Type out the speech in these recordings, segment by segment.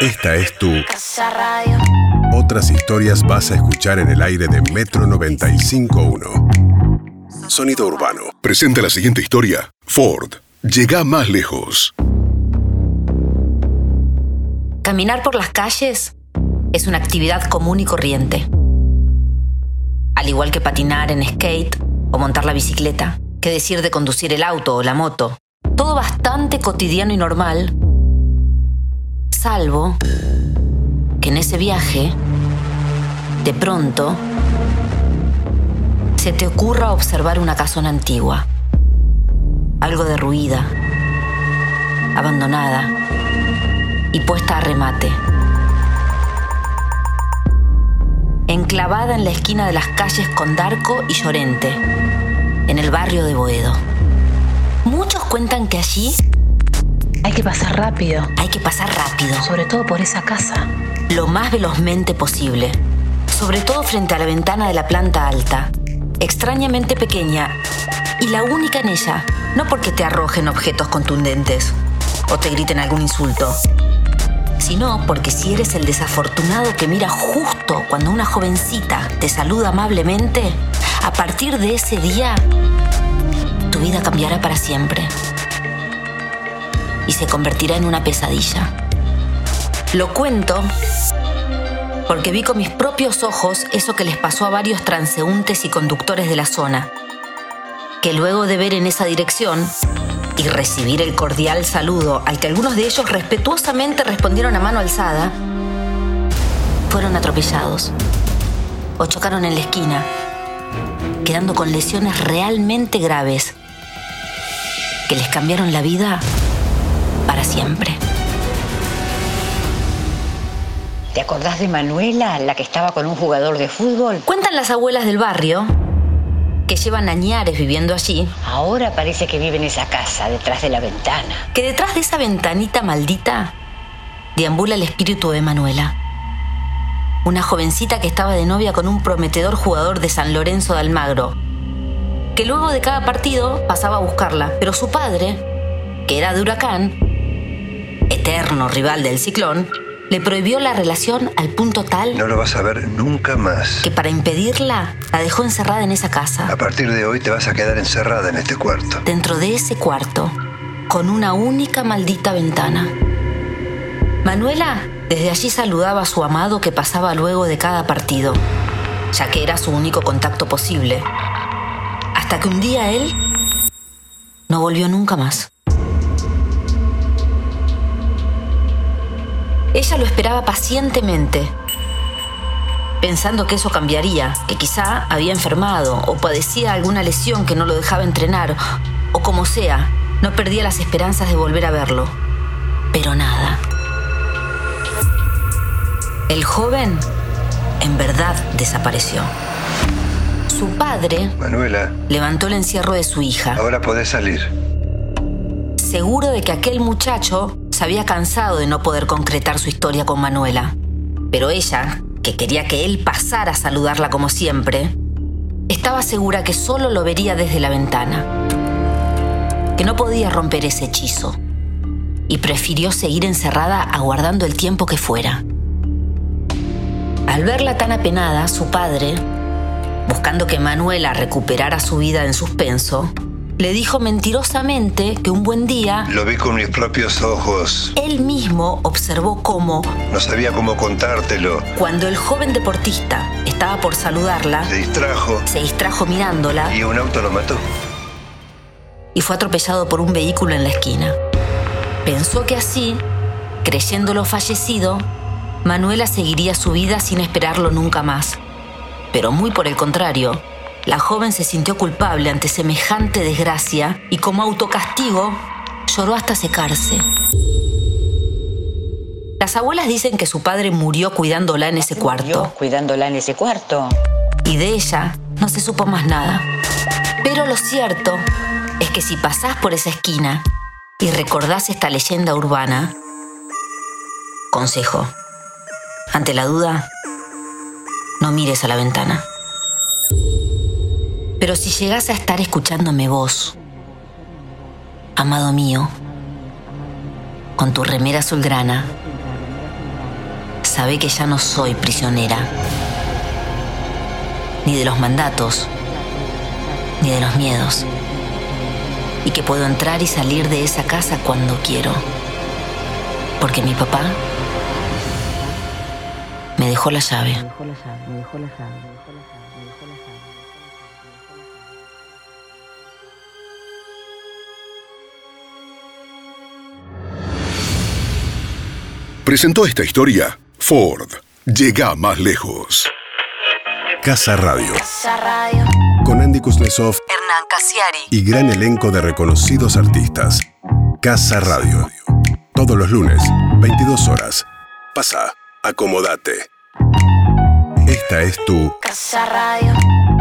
Esta es tu Casa Radio. Otras historias vas a escuchar en el aire de Metro 95.1. Sonido Urbano. Presenta la siguiente historia. Ford. Llega más lejos. Caminar por las calles es una actividad común y corriente. Al igual que patinar en skate o montar la bicicleta, que decir de conducir el auto o la moto. Todo bastante cotidiano y normal, salvo que en ese viaje, de pronto, se te ocurra observar una casona antigua, algo derruida, abandonada y puesta a remate. Enclavada en la esquina de las calles Condarco y Llorente, en el barrio de Boedo. Muchos cuentan que allí Hay que pasar rápido, hay que pasar rápido, sobre todo por esa casa. lo más velozmente posible, sobre todo frente a la ventana de la planta alta, extrañamente pequeña. Y la única en ella, no porque te arrojen objetos contundentes. O te griten algún insulto, sino porque si eres el desafortunado que mira justo cuando una jovencita te saluda amablemente, a partir de ese día, tu vida cambiará para siempre y se convertirá en una pesadilla. Lo cuento porque vi con mis propios ojos eso que les pasó a varios transeúntes y conductores de la zona, que luego de ver en esa dirección y recibir el cordial saludo al que algunos de ellos respetuosamente respondieron a mano alzada, fueron atropellados o chocaron en la esquina, quedando con lesiones realmente graves que les cambiaron la vida para siempre. ¿Te acordás de Manuela, la que estaba con un jugador de fútbol? Cuentan las abuelas del barrio que llevan añares viviendo allí, Ahora parece que vive en esa casa, detrás de la ventana. que detrás de esa ventanita maldita deambula el espíritu de Manuela. Una jovencita que estaba de novia con un prometedor jugador de San Lorenzo de Almagro, que luego de cada partido pasaba a buscarla, pero su padre, que era de Huracán, eterno rival del ciclón, le prohibió la relación al punto tal No lo vas a ver nunca más. que para impedirla la dejó encerrada en esa A casa, partir de hoy te vas a quedar encerrada en este cuarto. dentro de ese cuarto, con una única maldita ventana. Manuela desde allí saludaba a su amado que pasaba luego de cada partido, ya que era su único contacto posible. Hasta que un día él no volvió nunca más. Ella lo esperaba pacientemente, pensando que eso cambiaría, que quizá había enfermado o padecía alguna lesión que no lo dejaba entrenar, o como sea, no perdía las esperanzas de volver a verlo. Pero nada. El joven en verdad desapareció. Su padre Manuela, levantó el encierro de su hija, ahora podés salir. seguro de que aquel muchacho había cansado de no poder concretar su historia con Manuela. Pero ella, que quería que él pasara a saludarla como siempre, estaba segura que solo lo vería desde la ventana, que no podía romper ese hechizo, y prefirió seguir encerrada aguardando el tiempo que fuera. Al verla tan apenada, su padre, buscando que Manuela recuperara su vida en suspenso, le dijo mentirosamente que un buen día Lo vi con mis propios ojos. él mismo observó cómo, No sabía cómo contártelo. cuando el joven deportista estaba por saludarla, Se distrajo se distrajo mirándola y un auto lo mató. y fue atropellado por un vehículo en la esquina. Pensó que así, creyéndolo fallecido, Manuela seguiría su vida sin esperarlo nunca más. Pero muy por el contrario, la joven se sintió culpable ante semejante desgracia y como autocastigo lloró hasta secarse. Las abuelas dicen que su padre murió cuidándola en ese cuarto cuidándola en ese cuarto. y de ella no se supo más nada. Pero lo cierto es que si pasás por esa esquina y recordás esta leyenda urbana, consejo, ante la duda, no mires a la ventana. Pero si llegás a estar escuchándome vos, amado mío, con tu remera azulgrana, sabe que ya no soy prisionera. Ni de los mandatos, ni de los miedos. Y que puedo entrar y salir de esa casa cuando quiero. Porque mi papá me dejó la llave. Presentó esta historia Ford. Llega más lejos. Casa Radio. Con Andy Kuznetsov, Hernán Casiari. y gran elenco de reconocidos artistas. Casa Radio. Todos los lunes, 22 horas. Pasa, acomodate. Esta es tu Casa Radio.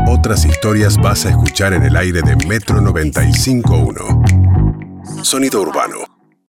Otras historias vas a escuchar en el aire de Metro 95.1. Sonido urbano.